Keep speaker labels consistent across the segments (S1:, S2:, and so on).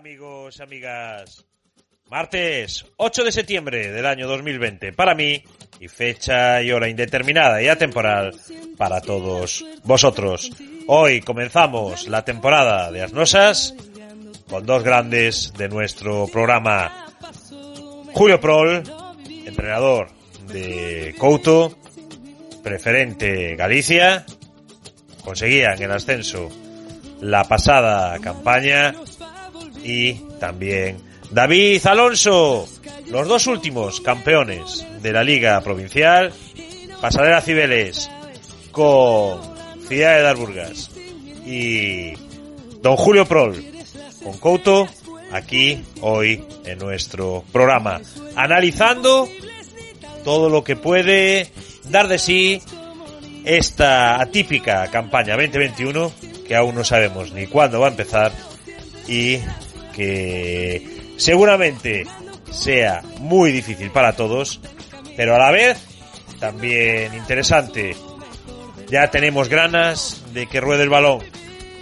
S1: Amigos amigas. Martes 8 de septiembre del año 2020 para mí y fecha y hora indeterminada y atemporal para todos vosotros. Hoy comenzamos la temporada de Asnosas con dos grandes de nuestro programa. Julio Prol, entrenador de Couto, preferente Galicia, conseguían el ascenso la pasada campaña y también David Alonso, los dos últimos campeones de la Liga Provincial, Pasadera Cibeles con Ciudad de Darburgas. Y Don Julio Prol con Couto aquí hoy en nuestro programa, analizando todo lo que puede dar de sí esta atípica campaña 2021 que aún no sabemos ni cuándo va a empezar y que seguramente sea muy difícil para todos, pero a la vez también interesante. Ya tenemos ganas de que ruede el balón,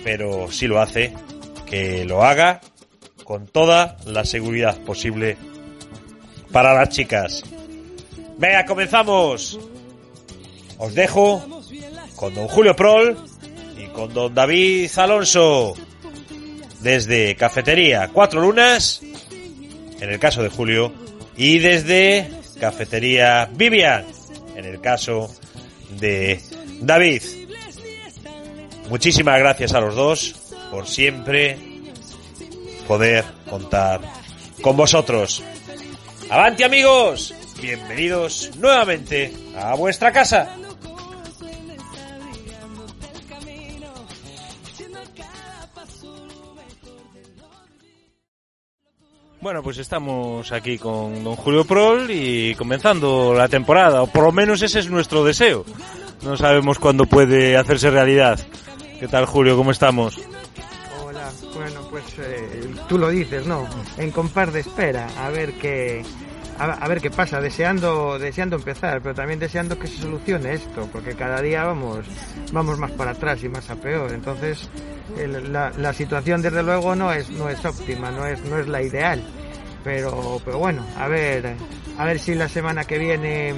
S1: pero si lo hace, que lo haga con toda la seguridad posible para las chicas. Venga, comenzamos. Os dejo con don Julio Prol y con don David Alonso desde Cafetería Cuatro Lunas, en el caso de Julio, y desde Cafetería Vivian, en el caso de David. Muchísimas gracias a los dos por siempre poder contar con vosotros. ¡Avante amigos! Bienvenidos nuevamente a vuestra casa.
S2: Bueno, pues estamos aquí con don Julio Prol y comenzando la temporada, o por lo menos ese es nuestro deseo. No sabemos cuándo puede hacerse realidad. ¿Qué tal Julio? ¿Cómo estamos?
S3: Hola, bueno, pues eh, tú lo dices, ¿no? En compás de espera, a ver qué, a, a, ver qué pasa, deseando, deseando empezar, pero también deseando que se solucione esto, porque cada día vamos, vamos más para atrás y más a peor. Entonces, la, situación desde luego no es, no es óptima, no es, no es la ideal. Pero, pero bueno, a ver, a ver si la semana que viene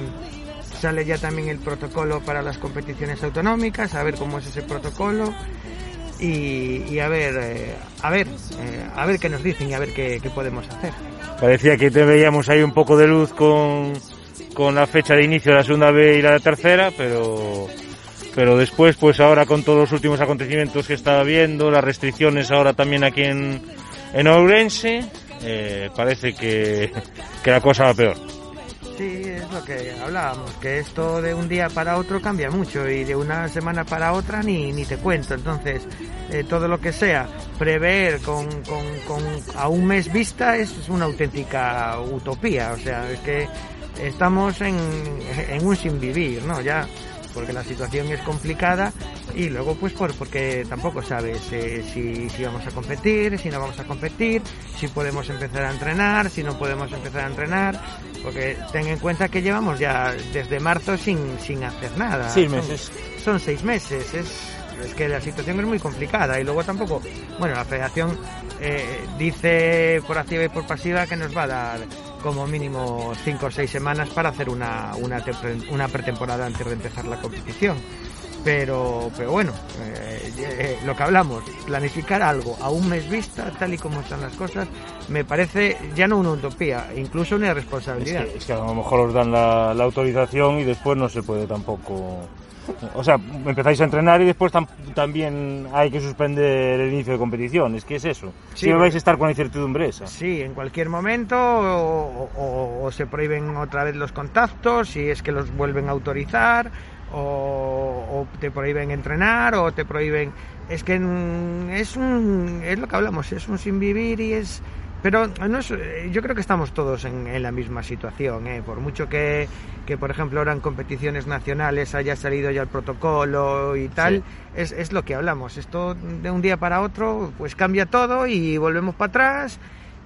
S3: sale ya también el protocolo para las competiciones autonómicas, a ver cómo es ese protocolo y, a ver, eh, a ver, eh, a ver qué nos dicen y a ver qué, podemos hacer.
S2: Parecía que veíamos ahí un poco de luz con, con la fecha de inicio de la segunda B y la tercera, pero pero después, pues ahora con todos los últimos acontecimientos que estaba viendo, las restricciones ahora también aquí en, en Ourense, eh, parece que, que la cosa va peor.
S3: Sí, es lo que hablábamos, que esto de un día para otro cambia mucho y de una semana para otra ni, ni te cuento. Entonces, eh, todo lo que sea prever con, con, con, a un mes vista es una auténtica utopía. O sea, es que estamos en, en un sin vivir, ¿no? Ya porque la situación es complicada y luego pues por, porque tampoco sabes eh, si, si vamos a competir, si no vamos a competir, si podemos empezar a entrenar, si no podemos empezar a entrenar, porque ten en cuenta que llevamos ya desde marzo sin, sin hacer nada.
S2: Seis meses.
S3: Son, son seis meses, es, es que la situación es muy complicada y luego tampoco, bueno, la federación eh, dice por activa y por pasiva que nos va a dar como mínimo cinco o seis semanas para hacer una, una, una pretemporada antes de empezar la competición. Pero, pero bueno, eh, eh, lo que hablamos, planificar algo a un mes vista, tal y como están las cosas, me parece ya no una utopía, incluso una irresponsabilidad.
S2: Es que, a lo mejor os dan la autorización y después no se puede tampoco o sea, empezáis a entrenar y después tam también hay que suspender el inicio de competición. Es que es eso.
S3: Sí,
S2: si vais a estar con incertidumbre esa.
S3: Sí, en cualquier momento o, o, o, se prohíben otra vez los contactos, si es que los vuelven a autorizar, o, o te prohíben entrenar, o te prohíben. Es que es, un, es lo que hablamos, es un sin vivir y es pero no es, yo creo que estamos todos en, en la misma situación, ¿eh? por mucho que, que, por ejemplo, ahora en competiciones nacionales haya salido ya el protocolo y tal,
S4: Sí.
S3: es, es lo que hablamos. Esto de un día para otro, pues cambia todo y volvemos para atrás.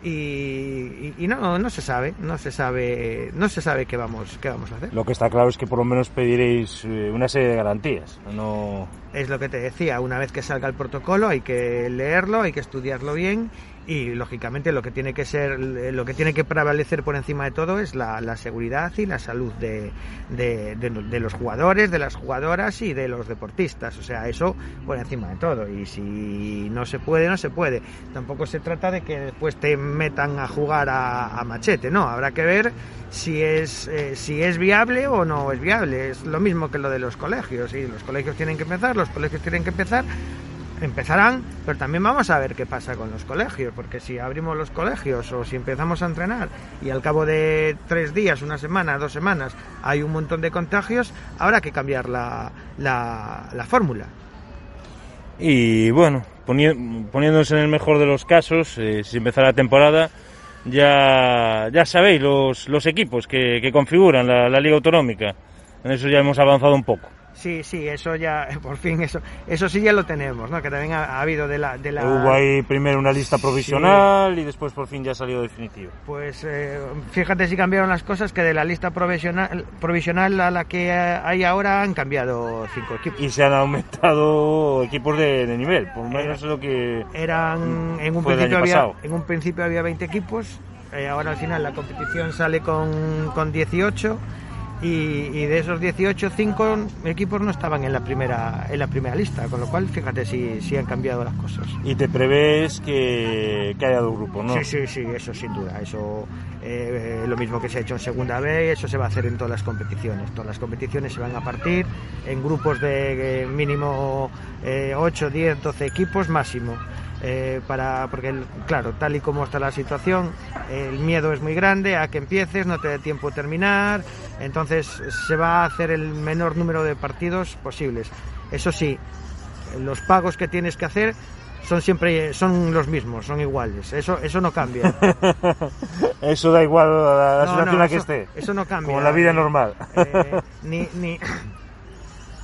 S3: Y, y- y no, no se sabe, no se sabe, no se sabe qué vamos, qué vamos a hacer.
S1: Lo que está claro es que por lo menos pediréis eh, una serie de garantías. No,
S3: Es lo que te decía, una vez que salga el protocolo hay que leerlo, hay que estudiarlo bien y lógicamente lo que tiene que ser, lo que tiene que prevalecer por encima de todo es la, la seguridad y la salud de, de- los jugadores, de las jugadoras y de los deportistas. O sea, eso por encima de todo. Y si no se puede, no se puede. Tampoco se trata de que después te metan a jugar a, a machete, no. Habrá que ver si es, eh, si es viable o no es viable. Es lo mismo que lo de los colegios. Y los colegios tienen que empezar, los colegios tienen que empezar. Empezarán, pero también vamos a ver qué pasa con los colegios, porque si abrimos los colegios o si empezamos a entrenar y al cabo de tres días, una semana, dos semanas, hay un montón de contagios, habrá que cambiar la, la, la fórmula.
S1: Y bueno, poni- poniéndose en el mejor de los casos, eh, si empezara la temporada, ya, ya sabéis los, los equipos que, que configuran la Liga Autonómica. En eso ya hemos avanzado un poco.
S3: Sí, sí, eso ya, por fin, eso, eso sí ya lo tenemos, ¿no? Que también ha, ha habido de la, de la...
S1: Hubo ahí primero una lista provisional y después por fin ya salió definitivo.
S3: Pues eh, fíjate si cambiaron las cosas, que de la lista provisional, provisional a la que hay ahora han cambiado cinco equipos.
S1: Y se han aumentado equipos de, de nivel, por lo menos es lo que...
S3: Eran, en un, principio había, en un principio había 20 equipos, eh, ahora al final la competición sale con, con 18 y, y de esos 18, 5 equipos no estaban en la primera en la primera lista, con lo cual fíjate si, si han cambiado las cosas.
S1: Y te prevés que, que haya dos grupos, ¿no?
S3: Sí, sí, sí, eso sin duda. Eso eh, lo mismo que se ha hecho en segunda B, eso se va a hacer en todas las competiciones. Todas las competiciones se van a partir en grupos de eh, mínimo eh, 8, 10, 12 equipos máximo. Eh, para porque el- claro tal y como está la situación el miedo es muy grande a que empieces no te dé tiempo terminar entonces se va a hacer el menor número de partidos posibles eso sí los pagos que tienes que hacer son siempre son los mismos, son iguales. Eso eso no cambia.
S1: Eso da igual a la,
S3: No,
S1: situación
S3: no,
S1: en la que
S3: eso-
S1: esté.
S3: eso no cambia.
S1: Como la vida normal.
S3: Eh, ni, ni,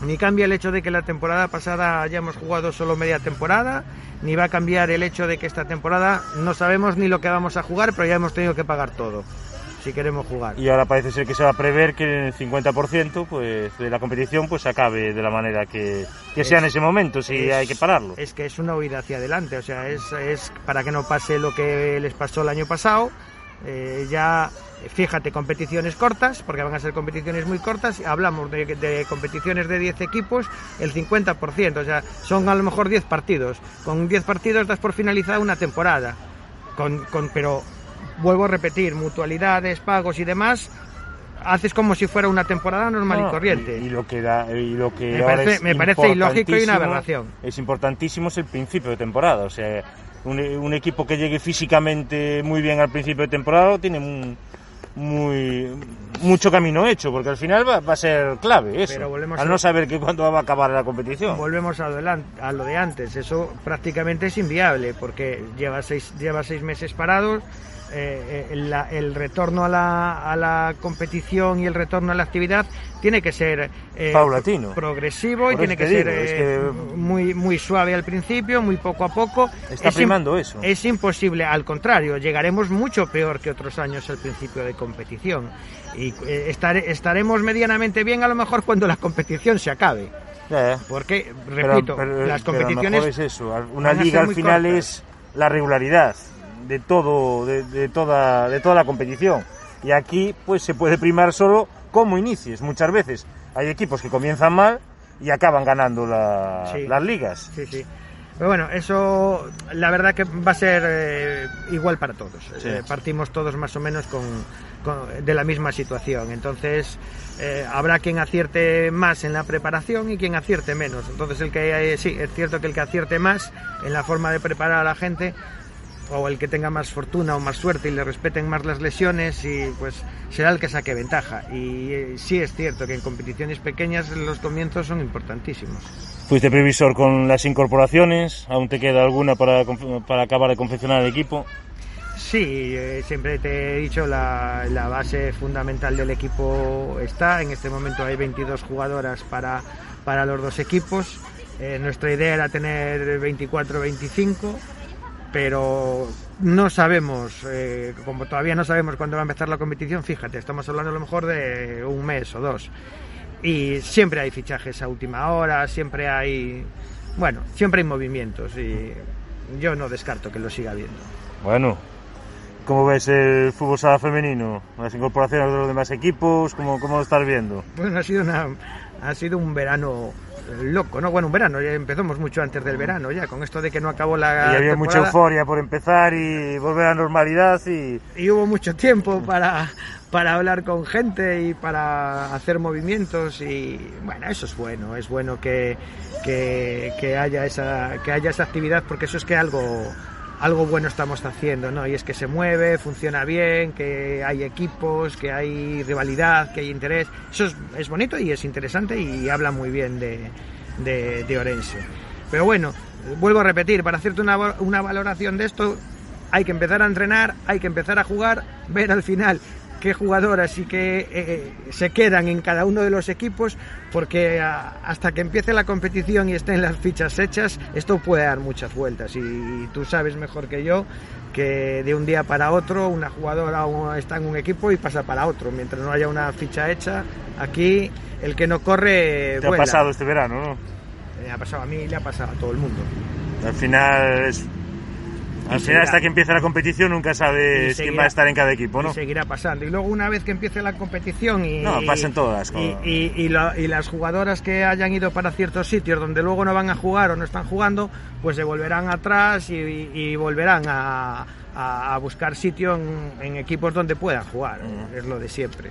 S3: ni cambia el hecho de que la temporada pasada hayamos jugado solo media temporada, ni va a cambiar el hecho de que esta temporada no sabemos ni lo que vamos a jugar, pero ya hemos tenido que pagar todo si queremos jugar.
S1: Y ahora parece ser que se va a prever que el 50% pues, de la competición pues acabe de la manera que, que sea en ese momento, si
S3: es-
S1: hay que pararlo.
S3: Es que es una huida hacia adelante, o sea, es, es para que no pase lo que les pasó el año pasado. Eh, ya, fíjate, competiciones cortas, porque van a ser competiciones muy cortas. Hablamos de, de competiciones de 10 equipos, el 50%, o sea, son a lo mejor 10 partidos. Con 10 partidos das por finalizada una temporada. Con, con, pero vuelvo a repetir, mutualidades, pagos y demás, haces como si fuera una temporada normal
S1: No,
S3: y corriente.
S1: Y, y lo que da, y lo que
S3: Me parece- me parece ilógico y una aberración.
S1: Es importantísimo es el principio de temporada. O sea, un, un equipo que llegue físicamente muy bien al principio de temporada tiene un- muy mucho camino hecho, porque al final va, va a ser clave eso.
S3: Pero
S1: al no saber que cuándo va a acabar la competición.
S3: Volvemos a, a lo de antes, eso prácticamente es inviable porque lleva seis, lleva seis meses parados, eh, eh, la- el retorno a la, a la competición y el retorno a la actividad tiene que ser eh,
S1: Paulatino.
S3: progresivo y tiene que ser
S1: es
S3: eh,
S1: que-
S3: muy, muy suave al principio, muy poco a poco.
S1: Está
S3: Es im-
S1: primando eso.
S3: Es imposible, al contrario, llegaremos mucho peor que otros años al principio de competición y eh, estare- estaremos medianamente bien a lo mejor cuando la competición se acabe. Porque, repito,
S1: pero-
S3: las
S1: pero a lo
S3: competiciones
S1: mejor es eso. Una liga al final
S3: cortas.
S1: es la regularidad de todo, de, de toda, de toda la competición. Y aquí, pues se puede primar solo cómo inicies. Muchas veces hay equipos que comienzan mal y acaban ganando la-
S3: Sí.
S1: las ligas.
S3: Sí, sí. Pero bueno, eso la verdad que va a ser eh, igual para todos.
S1: Sí.
S3: Eh, partimos todos más o menos con, con- de la misma situación. Entonces eh, habrá quien acierte más en la preparación y quien acierte menos. Entonces el que sí, es cierto que el que acierte más en la forma de preparar a la gente o el que tenga más fortuna o más suerte y le respeten más las lesiones y pues será el que saque ventaja. Y eh, sí es cierto que en competiciones pequeñas los comienzos son importantísimos.
S1: Fuiste previsor con las incorporaciones, aún te queda alguna para, para acabar de confeccionar el equipo.
S3: Sí, eh, siempre te he dicho, la, la, base fundamental del equipo está. En este momento hay 22 jugadoras para, para los dos equipos. Eh, nuestra idea era tener 24-25, pero no sabemos, eh, como todavía no sabemos cuándo va a empezar la competición, fíjate, estamos hablando a lo mejor de un mes o dos. Y siempre hay fichajes a última hora, siempre hay, bueno, siempre hay movimientos y yo no descarto que lo siga viendo.
S1: Bueno, ¿cómo ves el fútbol sala femenino? Las incorporaciones de los demás equipos, ¿cómo, cómo lo estás viendo?
S3: Bueno, ha sido, una, ha sido un verano loco, ¿no? Bueno, un verano, ya empezamos mucho antes del verano, ya, con esto de que no acabó la.
S1: Y había
S3: temporada.
S1: mucha euforia por empezar y volver a la normalidad y.
S3: Y hubo mucho tiempo para, para hablar con gente y para hacer movimientos y bueno, eso es bueno, es bueno que, que, que haya esa que haya esa actividad porque eso es que algo algo bueno estamos haciendo, ¿no? Y es que se mueve, funciona bien, que hay equipos, que hay rivalidad, que hay interés. Eso es, bonito y es interesante y habla muy bien de, de, de, Orense. Pero bueno, vuelvo a repetir, para hacerte una, una valoración de esto, hay que empezar a entrenar, hay que empezar a jugar, ver al final qué jugadoras y que eh, se quedan en cada uno de los equipos, porque a, hasta que empiece la competición y estén las fichas hechas, esto puede dar muchas vueltas. Y, y, tú sabes mejor que yo que de un día para otro una jugadora está en un equipo y pasa para otro. Mientras no haya una ficha hecha, aquí el que no corre.
S1: Te
S3: vuela.
S1: ha pasado este verano, ¿no?
S3: Me ha pasado a mí y le ha pasado a todo el mundo.
S1: Al final es al final, hasta que empiece la competición, nunca sabes seguirá, quién va a estar en cada equipo, ¿no?
S3: Y seguirá pasando. Y luego, una vez que empiece la competición y.
S1: No, pasen todas.
S3: Y, y, y, lo, y, las jugadoras que hayan ido para ciertos sitios donde luego no van a jugar o no están jugando, pues se volverán atrás y, volverán a, buscar sitio en, en, equipos donde puedan jugar. Mm. Es lo de siempre.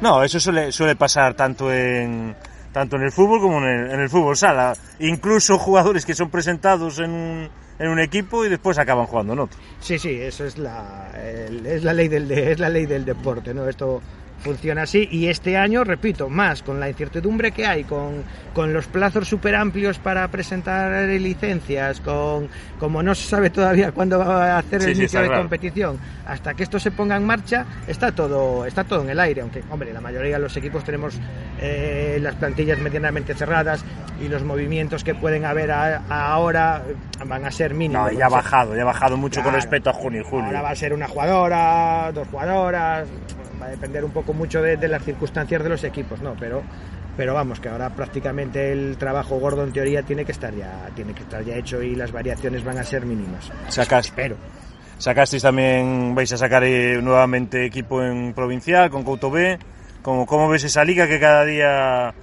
S1: No, eso suele, suele pasar tanto en tanto en el fútbol como en el, fútbol sala. Incluso jugadores que son presentados en un en un equipo y después acaban jugando en otro.
S3: Sí, sí, eso es la, es la ley del es la ley del deporte, ¿no? Esto funciona así y este año, repito, más con la incertidumbre que hay, con, con los plazos súper amplios para presentar licencias, con como no se sabe todavía cuándo va a hacer el inicio sí, de competición, hasta que esto se ponga en marcha, está todo, está todo en el aire, aunque, hombre, la mayoría de los equipos tenemos eh, las plantillas medianamente cerradas y los movimientos que pueden haber a, a ahora van a ser mínimos.
S1: No, ya ha bajado, ya ha bajado mucho claro, con respecto a junio y julio.
S3: Ahora va a ser una jugadora, dos jugadoras, va a depender un poco mucho de, de, las circunstancias de los equipos, ¿no? Pero, pero vamos, que ahora prácticamente el trabajo gordo en teoría tiene que estar ya, tiene que estar ya hecho y las variaciones van a ser mínimas.
S1: Sacas,
S3: Espero.
S1: Sacasteis también, vais a sacar eh, nuevamente equipo en provincial con Couto B. ¿Cómo, ¿Cómo ves esa liga que cada día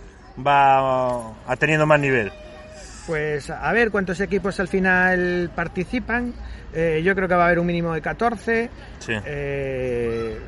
S1: va a teniendo más nivel?
S3: Pues a ver cuántos equipos al final participan. Eh, yo creo que va a haber un mínimo de 14.
S1: Sí.
S3: Eh,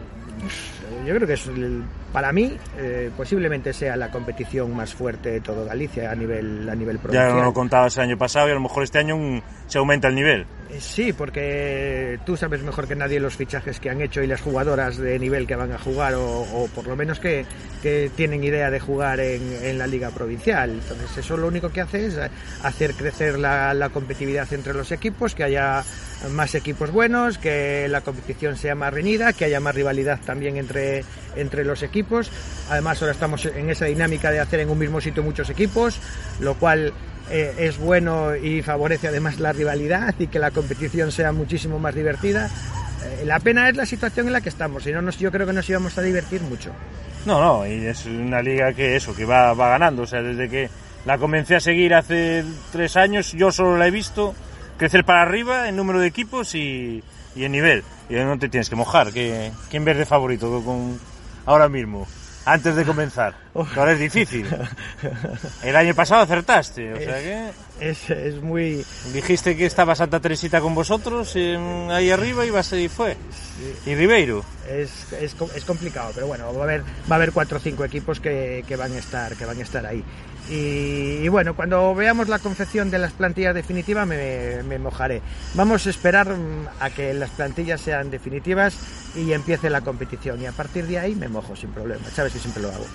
S3: yo creo que es el, para mí eh, posiblemente sea la competición más fuerte de todo Galicia a nivel a nivel provincial.
S1: Ya lo contabas el año pasado y a lo mejor este año un, se aumenta el nivel.
S3: Sí, porque tú sabes mejor que nadie los fichajes que han hecho y las jugadoras de nivel que van a jugar o, o por lo menos que, que, tienen idea de jugar en, en, la liga provincial. Entonces eso lo único que hace es hacer crecer la, la competitividad entre los equipos, que haya más equipos buenos, que la competición sea más reñida, que haya más rivalidad también entre, entre los equipos. Además ahora estamos en esa dinámica de hacer en un mismo sitio muchos equipos, lo cual eh, es bueno y favorece además la rivalidad y que la competición sea muchísimo más divertida. Eh, la pena es la situación en la que estamos, si no nos, yo creo que nos íbamos a divertir mucho.
S1: No, no, y es una liga que eso, que va, va ganando, o sea, desde que la comencé a seguir hace tres años, yo solo la he visto crecer para arriba en número de equipos y, y en nivel. Y no te tienes que mojar. que ¿Quién ves de favorito con, ahora mismo? Antes de comenzar. Ahora es difícil. El año pasado acertaste. O sea que...
S3: es, es, muy...
S1: Dijiste que estaba Santa Teresita con vosotros en, ahí arriba y, va y fue. Y Ribeiro.
S3: Es, es, es, complicado, pero bueno, va a haber, va a haber cuatro o cinco equipos que, que, van a estar, que van a estar ahí. Y, y, bueno, cuando veamos la confección de las plantillas definitivas me, me, mojaré. Vamos a esperar a que las plantillas sean definitivas y empiece la competición. Y a partir de ahí me mojo sin problema. Sabes que siempre lo hago.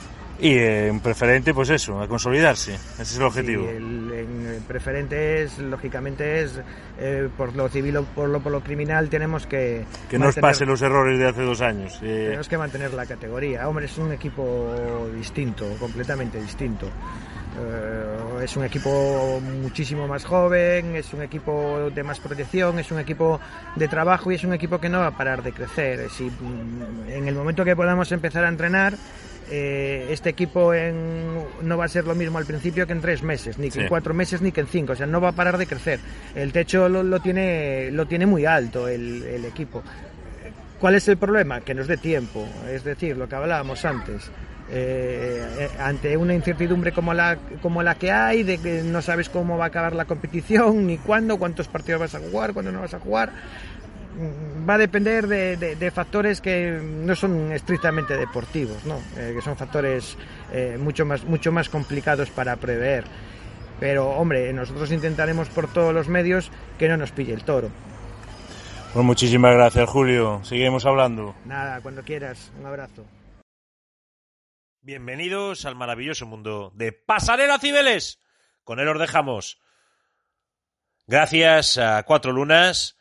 S5: Y eh, en preferente, pues eso, a consolidarse. Ese es el objetivo.
S3: Sí, el, en preferente es, lógicamente, es eh, por lo civil o por lo, por lo criminal tenemos que...
S5: Que
S3: mantener-
S5: pasen los errores de hace dos años. Eh,
S3: Tenemos que mantener la categoría. Hombre, es un equipo distinto, completamente distinto. Eh, es un equipo muchísimo más joven, es un equipo de más proyección, es un equipo de trabajo y es un equipo que no va a parar de crecer. Si mm, en el momento que podamos empezar a entrenar, eh, este equipo en- no va a ser lo mismo al principio que en tres meses, ni que en cuatro meses, ni que en cinco. O sea, no va a parar de crecer. El techo lo, lo tiene, lo tiene muy alto el, el equipo. ¿Cuál es el problema? Que nos dé tiempo. Es decir, lo que hablábamos antes. Eh, eh, ante una incertidumbre como la, como la que hay, de que no sabes cómo va a acabar la competición, ni cuándo, cuántos partidos vas a jugar, cuándo no vas a jugar, va a depender de, de- de factores que no son estrictamente deportivos, ¿no? Eh, que son factores eh, mucho, más, mucho más complicados para prever. Pero, hombre, nosotros intentaremos por todos los medios que no nos pille el toro.
S5: Pues muchísimas gracias, Julio. Seguimos hablando.
S3: Nada, cuando quieras. Un abrazo.
S1: Bienvenidos al maravilloso mundo de Pasarela Cibeles. Con él os dejamos. Gracias a Cuatro Lunas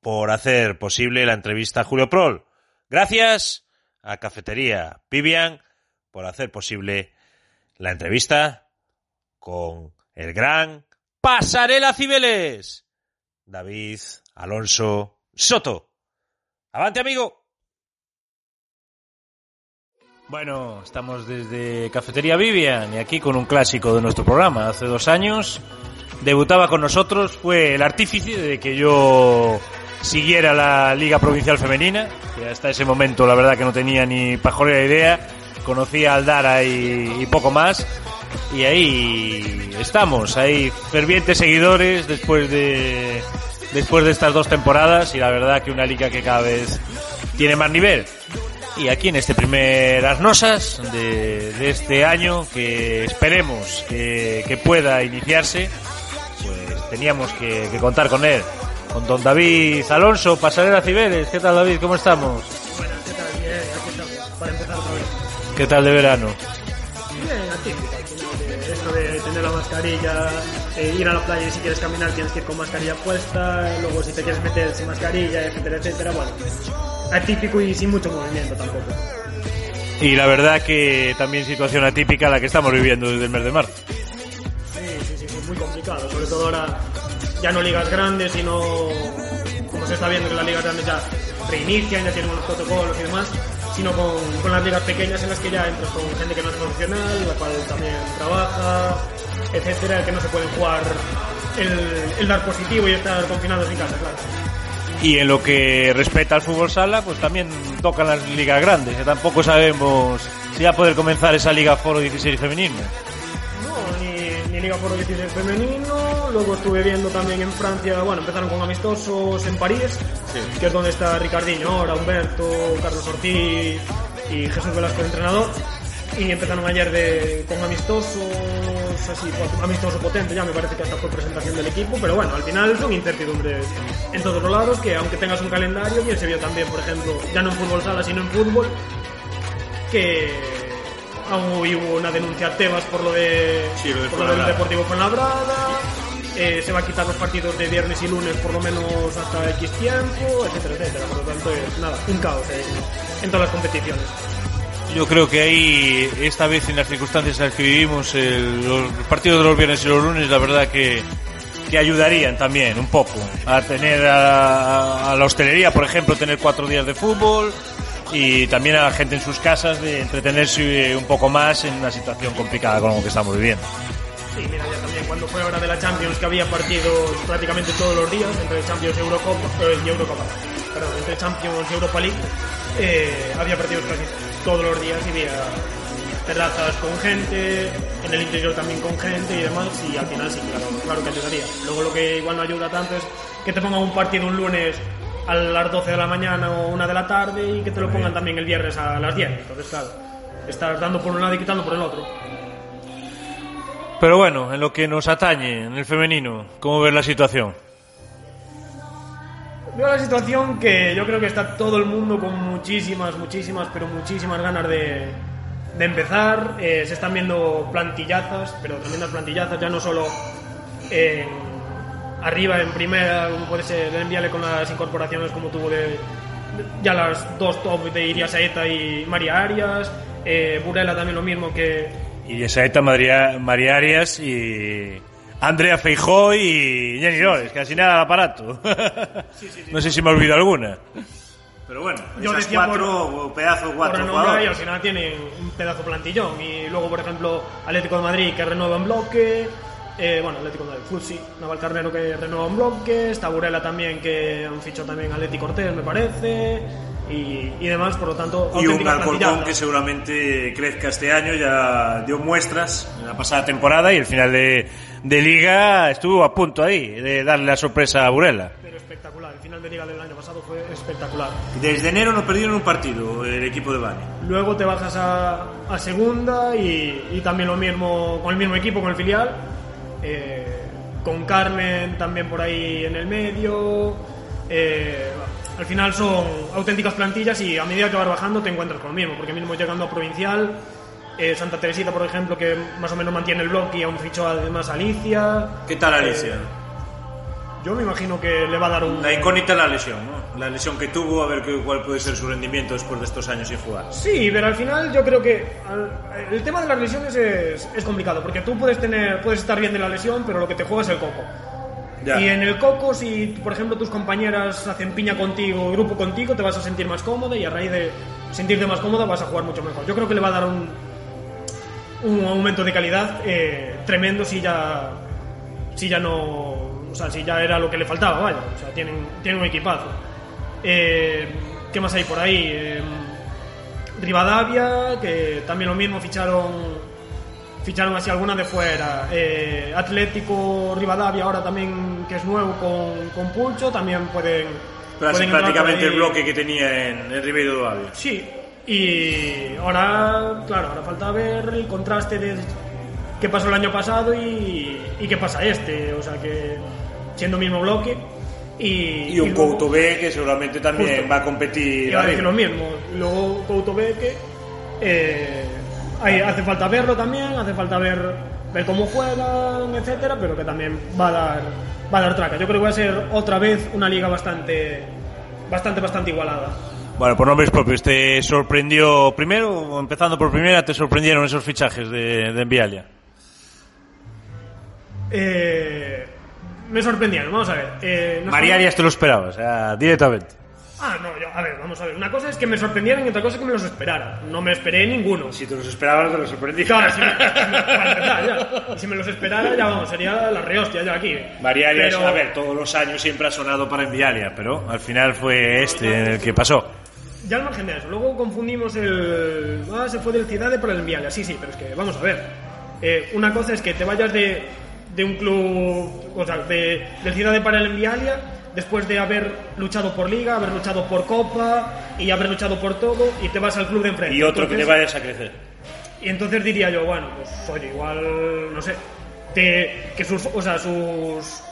S1: por hacer posible la entrevista a Julio Prol. Gracias a Cafetería Vivian por hacer posible la entrevista con el gran Pasarela Cibeles. David Alonso Soto. Avante, amigo. Bueno, estamos desde Cafetería Vivian y aquí con un clásico de nuestro programa. Hace dos años debutaba con nosotros, fue el artífice de que yo siguiera la Liga Provincial Femenina, que hasta ese momento la verdad que no tenía ni pajolera idea, conocía al Dara y, y poco más. Y ahí estamos, hay fervientes seguidores después de después de estas dos temporadas y la verdad que una liga que cada vez tiene más nivel. Y aquí en este primer Asnosas de, de este año, que esperemos que, que pueda iniciarse, pues teníamos que, que contar con él. Con don David Alonso, Pasarela Cibeles. ¿Qué tal David? ¿Cómo estamos?
S6: Buenas, ¿qué tal? Bien, aquí estamos, para empezar otra vez.
S1: ¿Qué tal de verano?
S6: Bien, de esto de tener la mascarilla, eh, ir a la playa y si quieres caminar tienes que ir con mascarilla puesta, luego si te quieres meter sin mascarilla, etcétera, etcétera, bueno, atípico y sin mucho movimiento tampoco.
S1: Y la verdad que también situación atípica la que estamos viviendo desde el mes de marzo.
S6: Sí, sí, sí, muy complicado, sobre todo ahora ya no ligas grandes, sino como se está viendo que las ligas grandes ya reinician, ya tienen unos protocolos y demás, sino con, con las ligas pequeñas en las que ya entras con gente que no es profesional, la cual también trabaja, etcétera, que no se pueden jugar el, el dar positivo y estar confinados en casa, claro.
S1: Y en lo que respecta al fútbol sala, pues también tocan las ligas grandes, que tampoco sabemos si va a poder comenzar esa Liga Foro 16 femenino.
S6: Liga Foro 16 femenino, luego estuve viendo también en Francia, bueno, empezaron con amistosos en París, que es donde está Ricardinho ahora, Humberto, Carlos Ortiz y Jesús Velasco, el entrenador, y empezaron ayer de, con amistosos, así, pot- amistoso potente, ya me parece que hasta fue presentación del equipo, pero bueno, al final son incertidumbres en todos los lados, que aunque tengas un calendario, bien se vio también, por ejemplo, ya no en fútbol sala, sino en fútbol, que aún hubo una denuncia a Tebas por lo de,
S1: Sí, lo de
S6: por lo del. Deportivo Fuenlabrada. Eh, se va a quitar los partidos de viernes y lunes por lo menos hasta X tiempo, etcétera, etcétera. Por lo tanto, es nada, un caos en, en todas las competiciones.
S1: Yo creo que ahí, esta vez en las circunstancias en las que vivimos, el- los partidos de los viernes y los lunes, la verdad que, que ayudarían también un poco a tener a, a la hostelería, por ejemplo, tener cuatro días de fútbol y también a la gente en sus casas de entretenerse un poco más en una situación complicada como que estamos viviendo.
S6: Sí, mira, ya también cuando fue hora de la Champions, que había partidos prácticamente todos los días, entre Champions y Eurocopa, eh, y Eurocopa, perdón, entre Champions y Europa League, eh, había partidos casi todos los días y había terrazas con gente, en el interior también con gente y demás, y al final sí, claro, claro que ayudaría. Luego lo que igual no ayuda tanto es que te pongan un partido un lunes a las 12 de la mañana o una de la tarde y que te lo pongan también el viernes a las 10. Entonces, claro, estás dando por un lado y quitando por el otro.
S1: Pero bueno, en lo que nos atañe, en el femenino, ¿cómo ves la situación?
S6: Veo la situación que yo creo que está todo el mundo con muchísimas, muchísimas, pero muchísimas ganas de, de empezar. Eh, se están viendo plantillazas, pero tremendas plantillazas, ya no solo en, arriba en primera, como puede ser el enviarle con las incorporaciones como tuvo de, de- ya las dos top de Iria Saeta y María Arias. Eh, Burela también lo mismo que
S1: Y Saeta, María, María Arias y Andrea Feijó y Jenny Lores, casi nada al aparato. no sé si me olvido alguna. Pero bueno,
S6: Yo
S1: esas
S6: decía
S1: cuatro pedazos,
S6: por
S1: cuatro
S6: renombre y al final tienen un pedazo plantillón. Y luego, por ejemplo, Atlético de Madrid que renueva en bloque. Eh, bueno, Atlético de Futsi, Naval Carnero que renueva en bloque. Está Burela también que han fichado también a Leti Cortés, me parece. Y, y demás, por lo tanto,
S1: Y un Alcorcón que seguramente crezca este año, ya dio muestras en la pasada temporada y el final de, de liga estuvo a punto ahí de darle la sorpresa a Burela.
S6: Pero espectacular, el final de liga del año pasado fue espectacular.
S1: Desde enero no perdieron un partido el equipo de Bani.
S6: Luego te bajas a, a segunda y, y también lo mismo con el mismo equipo, con el filial. Eh, con Carmen también por ahí en el medio. eh, al final son auténticas plantillas y a medida que vas bajando te encuentras con lo mismo, porque mismo llegando a provincial, eh, Santa Teresita, por ejemplo, que más o menos mantiene el bloque y aún fichó además a Alicia.
S1: ¿Qué tal Alicia?
S6: Yo me imagino que le va a dar un...
S1: La incógnita la lesión, ¿no? La lesión que tuvo, a ver qué- cuál puede ser su rendimiento después de estos años sin jugar.
S6: Sí, pero al final yo creo que al- el tema de las lesiones es, es complicado, porque tú puedes tener, puedes estar bien de la lesión, pero lo que te juega es el coco.
S1: Ya.
S6: Y en el coco, si por ejemplo tus compañeras hacen piña contigo, grupo contigo, te vas a sentir más cómoda y a raíz de sentirte más cómoda vas a jugar mucho mejor. Yo creo que le va a dar un, un aumento de calidad eh, tremendo si ya, si ya no, o sea, si ya era lo que le faltaba, vaya. O sea, tienen, tienen un equipazo. Eh, ¿Qué más hay por ahí? Eh, Rivadavia, que también lo mismo ficharon ficharon así algunas de fuera. Eh, Atlético Rivadavia ahora también que es nuevo con, con Pulcho, también pueden...
S1: Pero así
S6: pueden
S1: prácticamente el bloque que tenía en do Ave.
S6: Sí, y ahora, claro, ahora falta ver el contraste de qué pasó el año pasado y, y qué pasa este. O sea que siendo mismo bloque y...
S1: Y un
S6: luego-
S1: Couto B que seguramente también
S6: Justo.
S1: va a competir.
S6: Iba a decir lo mismo. Luego Couto ve que eh, hay- hace falta verlo también, hace falta ver, ver cómo juegan, etcétera, pero que también va a dar va a dar traca. Yo creo que va a ser otra vez una liga bastante bastante bastante igualada.
S1: Bueno, por nombres propios, ¿te sorprendió primero, empezando por primera, te sorprendieron esos fichajes de, de Envialia?
S6: Eh, me sorprendieron, vamos a ver. Eh,
S1: María Arias te lo esperaba, o sea, directamente.
S6: Ah, no, yo, a ver, vamos a ver. Una cosa es que me sorprendieran y otra cosa es que me los esperara. No me esperé ninguno.
S1: Si te los esperabas, te los sorprendí.
S6: Claro, si me, ya. Y si me los esperara, ya vamos, sería la rehostia ya aquí.
S1: María Arias,
S6: Pero-
S1: a ver, todos los años siempre ha sonado para Envialia, pero al final fue este en el que pasó.
S6: Ya al margen de eso, luego confundimos el. Ah, se fue del Ciudad para el Envialia. Sí, sí, pero es que vamos a ver. Eh, una cosa es que te vayas de, de un club. O sea, de, del Ciudad para el Envialia después de haber luchado por Liga, haber luchado por Copa y haber luchado por todo y te vas al club de enfrente.
S1: Y otro que te vayas a crecer.
S6: Y entonces diría yo, bueno, pues oye, igual, no sé. te- que sus. O sea, sus.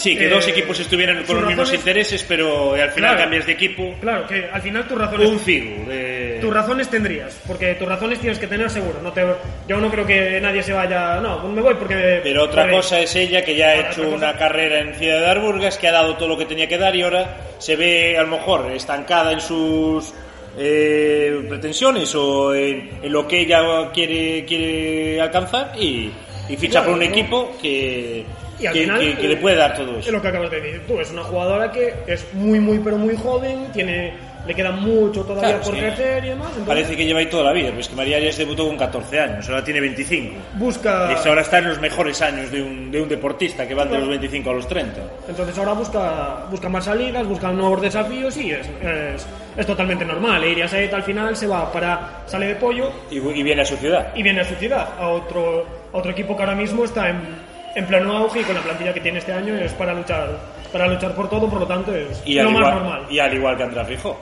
S1: Sí, que
S6: Eh,
S1: dos equipos estuvieran con los mismos
S6: razones-
S1: intereses, pero al final
S6: Claro.
S1: cambias de equipo.
S6: Claro, que al final tus razones.
S1: Un figu de...
S6: Tus razones tendrías, porque tus razones tienes que tener seguro. No te, yo no creo que nadie se vaya. No, me voy porque.
S1: Pero otra cosa es ella que ya ha hecho
S6: cosa-
S1: una carrera en Ciudad de Arburgas, que ha dado todo lo que tenía que dar y ahora se ve a lo mejor estancada en sus eh, pretensiones o en, en lo que ella quiere, quiere alcanzar y, y ficha
S6: Claro,
S1: por un
S6: ¿no?
S1: equipo que,
S6: Y al
S1: que,
S6: final,
S1: que- que le puede dar todo
S6: Es
S1: eso.
S6: lo que acabas de decir tú. Es una jugadora que es muy, muy, pero muy joven. Tiene, le queda mucho todavía
S1: Claro,
S6: por
S1: sí.
S6: crecer y demás. Entonces,
S1: Parece que lleva ahí toda la vida, pero es que María Arias debutó con 14 años, ahora tiene 25.
S6: busca.
S1: Es ahora está en los mejores años de un, de un deportista que van de los 25 a los 30.
S6: Entonces ahora busca, busca más salidas, busca nuevos desafíos y es, es, es totalmente normal. E Iria al final se va para. sale de pollo
S1: Y, y viene a su ciudad.
S6: y viene a su ciudad, a otro, a otro equipo que ahora mismo está en, en pleno auge y con la plantilla que tiene este año es para luchar, para luchar por todo, por lo tanto es
S1: Y
S6: lo más
S1: igual,
S6: normal.
S1: y al igual que Andrés Fijó.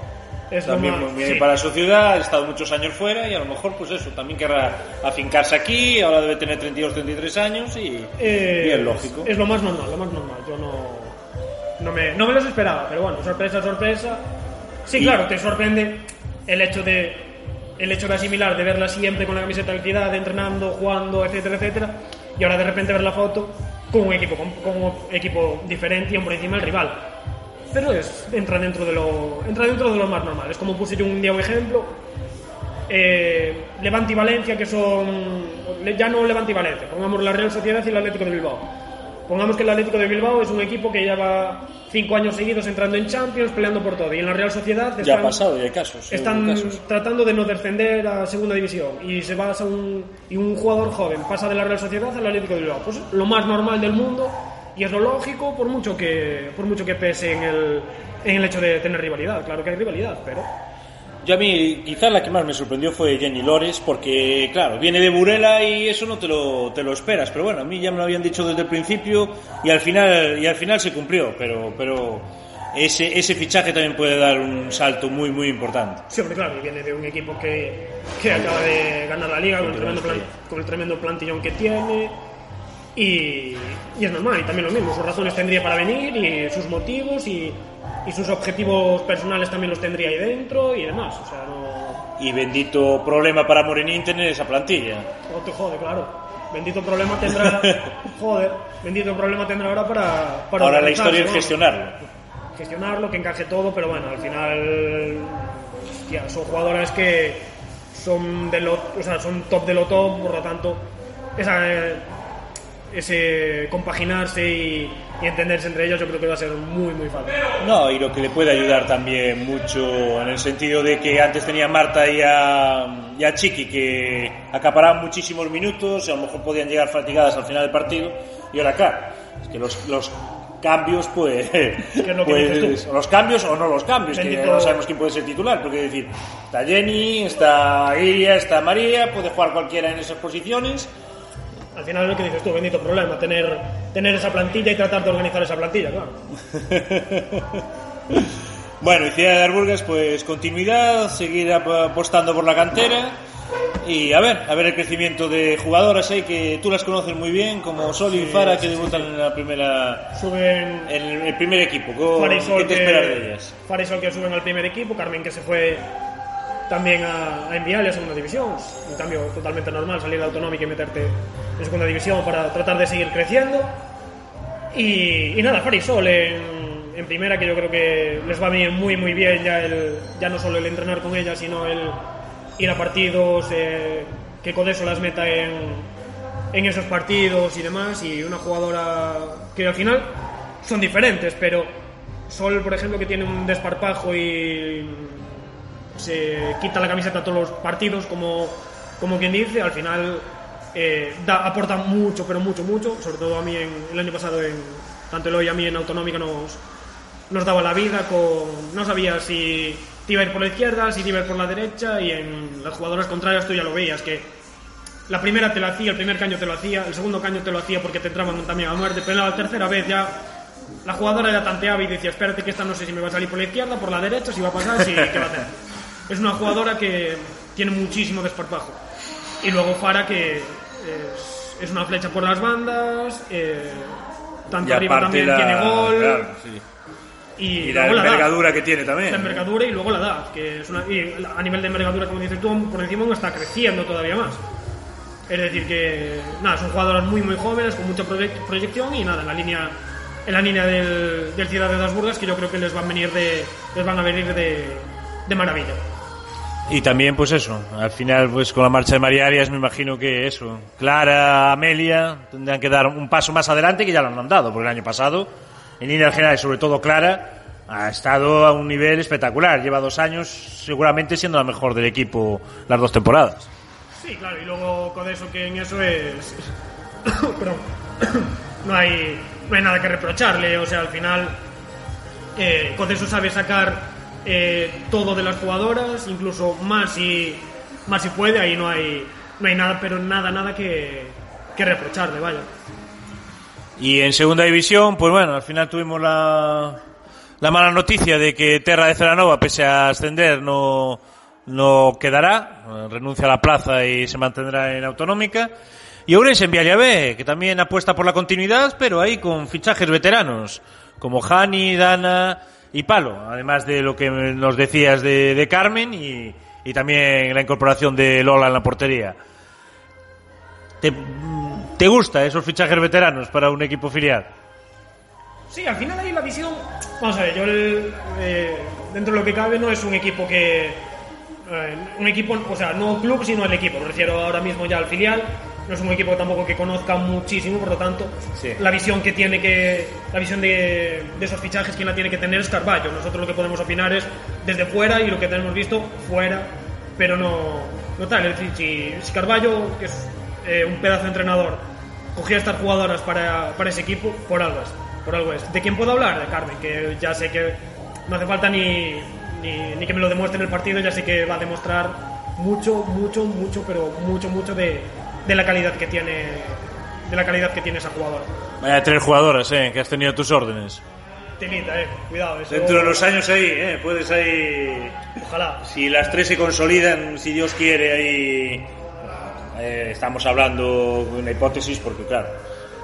S6: Es lo
S1: También
S6: más-
S1: viene
S6: sí.
S1: para su ciudad, ha estado muchos años fuera y a lo mejor, pues eso, también querrá afincarse aquí. Ahora debe tener 32, 33 años y
S6: Eh,
S1: bien lógico.
S6: Es lo más normal, lo más normal. Yo no, no, me, no me los esperaba, pero bueno, sorpresa, sorpresa. Sí,
S1: Y-
S6: claro, te sorprende el hecho de el hecho de asimilar, de verla siempre con la camiseta de ciudad, entrenando, jugando, etcétera, etcétera, y ahora de repente ver la foto con un equipo, con, con un equipo diferente y por encima del rival. Pero es, entra, dentro de lo, entra dentro de lo más normal. Es como puse yo un día un ejemplo. Eh, Levante y Valencia, que son. Ya no Levante y Valencia, pongamos la Real Sociedad y el Atlético de Bilbao. Pongamos que el Atlético de Bilbao es un equipo que lleva cinco años seguidos entrando en Champions, peleando por todo. Y en la Real Sociedad
S1: Ya
S6: están,
S1: ha pasado, y hay casos.
S6: están
S1: casos.
S6: tratando de no descender a segunda división. Y se pasa un, y un jugador joven pasa de la Real Sociedad al Atlético de Bilbao. Pues lo más normal del mundo y es lo lógico por mucho que, por mucho que pese en el, en el hecho de tener rivalidad. Claro que hay rivalidad, pero.
S1: Yo a mí, quizás la que más me sorprendió fue Jenny Lores, porque, claro, viene de Burela y eso no te lo, te lo esperas. Pero bueno, a mí ya me lo habían dicho desde el principio y al final, y al final se cumplió. Pero, pero ese, ese fichaje también puede dar un salto muy, muy importante.
S6: Sí, hombre, claro, y viene de un equipo que, que acaba de ganar la liga con el, tremendo plan- con el tremendo plantillón que tiene. Y, y es normal, y también lo mismo, sus razones tendría para venir, y sus motivos, y, y sus objetivos personales también los tendría ahí dentro, y demás. O sea, no,
S1: Y bendito problema para Morenín tener esa plantilla.
S6: no te jode, claro. Bendito problema tendrá. joder, bendito problema tendrá ahora para. para
S1: Ahora la historia es
S6: ¿no?
S1: gestionarlo.
S6: gestionarlo, que encaje todo, pero bueno, al final hostia, son jugadoras que son de lo, o sea, son top de lo top, por lo tanto, esa, eh, ese compaginarse y, y entenderse entre ellos yo creo que va a ser muy muy fácil.
S1: No, y lo que le puede ayudar también mucho en el sentido de que antes tenía a Marta y a, y a Chiqui que acaparaban muchísimos minutos, y a lo mejor podían llegar fatigadas al final del partido, y ahora claro, es que los, los cambios pues,
S6: es lo
S1: pues, los cambios o no los cambios, que no sabemos quién puede ser titular, porque es decir, está Jenny, está Iria, está María, puede jugar cualquiera en esas posiciones,
S6: Al final es lo que dices tú, bendito problema, tener, tener esa plantilla y tratar de organizar esa plantilla, claro.
S1: Bueno, y Ciudad de Arburgas, pues continuidad, seguir ap- apostando por la cantera y a ver, a ver el crecimiento de jugadoras ahí que tú las conoces muy bien, como Sol y Fara que debutan en la primera
S6: Suben
S1: en el primer equipo. ¿Cómo-
S6: Farisol
S1: ¿Qué te
S6: que,
S1: esperas de ellas?
S6: Farisol que suben al primer equipo, Carmen que se fue también a, a enviarle a segunda división. Un cambio totalmente normal, salir de autonómica y meterte en segunda división para tratar de seguir creciendo. Y, y nada, Farisol en, en primera, que yo creo que les va a venir muy muy bien ya, el, ya no solo el entrenar con ellas, sino el ir a partidos, eh, que Codeso las meta en, en esos partidos y demás. Y una jugadora que al final son diferentes, pero Sol, por ejemplo, que tiene un desparpajo y se quita la camiseta a todos los partidos, como, como quien dice, al final eh, da, aporta mucho, pero mucho, mucho. Sobre todo a mí en, el año pasado, en, tanto Eloy y a mí en Autonómica nos, nos daba la vida, con, no sabía si te iba a ir por la izquierda, si te iba a ir por la derecha, y en las jugadoras contrarias tú ya lo veías, que la primera te lo hacía, el primer caño te lo hacía, el segundo caño te lo hacía porque te entraban también a muerte, pero la tercera vez ya la jugadora ya tanteaba y decía, espérate que esta no sé si me va a salir por la izquierda, por la derecha, si va a pasar, si qué va a hacer. Es una jugadora que tiene muchísimo desparpajo. Y luego Fara que es, es una flecha por las bandas, eh, tanto arriba también
S1: la-
S6: tiene gol.
S1: claro, sí.
S6: Y,
S1: Y la
S6: da.
S1: envergadura que tiene también.
S6: La envergadura y luego la edad, que es una, y a nivel de envergadura, como dices tú, por encima está creciendo todavía más. Es decir, que nada, son jugadoras muy muy jóvenes, con mucha proyec- proyección y nada, en la línea, en la línea del, del Ciudad de las Burgas, que yo creo que les van a venir de, les van a venir de, de maravilla.
S1: Y también, pues eso, al final, pues con la marcha de María Arias, me imagino que eso, Clara, Amelia, tendrán que dar un paso más adelante, que ya lo han dado, porque el año pasado, en línea general, y sobre todo Clara, ha estado a un nivel espectacular. Lleva dos años, seguramente siendo la mejor del equipo las dos temporadas.
S6: Sí, claro, y luego con eso que en eso es. Perdón. no, hay, no hay nada que reprocharle, o sea, al final. Eh, con eso sabe sacar eh, todo de las jugadoras, incluso más si, más si puede, ahí no hay, no hay nada, pero nada, nada que, que reprocharle, vaya.
S1: Y en segunda división, pues bueno, al final tuvimos la, la mala noticia de que Terra de Celanova, pese a ascender, no, no quedará, renuncia a la plaza y se mantendrá en autonómica. Y Ourense en Vialla B, que también apuesta por la continuidad, pero ahí con fichajes veteranos, como Hani, Dana y Palo, además de lo que nos decías de, Carmen y, también la incorporación de Lola en la portería. ¿Te, gusta esos fichajes veteranos para un equipo filial?
S6: Sí, al final ahí la visión. Vamos a ver, yo eh, dentro de lo que cabe no es un equipo que. eh, un equipo, o sea, no club, sino el equipo. Me refiero ahora mismo ya al filial. No es un equipo tampoco que conozca muchísimo, por lo tanto,
S1: Sí.
S6: la visión que tiene que. La visión de, de esos fichajes, quien la tiene que tener es Carballo. Nosotros lo que podemos opinar es desde fuera y lo que tenemos visto fuera, pero no, no tal. Es decir, si, si Carballo, que es eh, un pedazo de entrenador, cogía estas jugadoras para, para ese equipo, por algo es. Por algo es. ¿De quién puedo hablar? De Carmen, que ya sé que no hace falta ni, ni, ni que me lo demuestre en el partido, ya sé que va a demostrar mucho, mucho, mucho, pero mucho, mucho de, de la calidad que tiene de la calidad que tiene esa jugadora.
S1: Vaya tres jugadoras, ¿eh? Que has tenido tus órdenes.
S6: Telita, eh, cuidado, eso,
S1: Dentro de los años ahí, ¿eh? Puedes ahí...
S6: Ojalá.
S1: Si las tres se consolidan, si Dios quiere, ahí... eh, estamos hablando de una hipótesis porque, claro,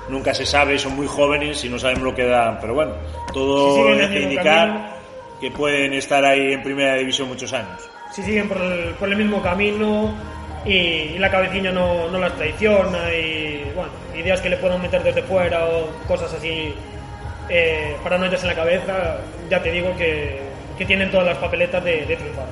S1: nunca se sabe, son muy jóvenes y no sabemos lo que dan. Pero bueno,
S6: Si
S1: todo hace
S6: el mismo
S1: indicar
S6: camino.
S1: que pueden estar ahí en primera división muchos años.
S6: si siguen por el, por el mismo camino y, la cabecilla no, no las traiciona y bueno, ideas que le puedan meter desde fuera o cosas así, eh, paranoias en la cabeza, ya te digo que, que tienen todas las papeletas de, de triunfar.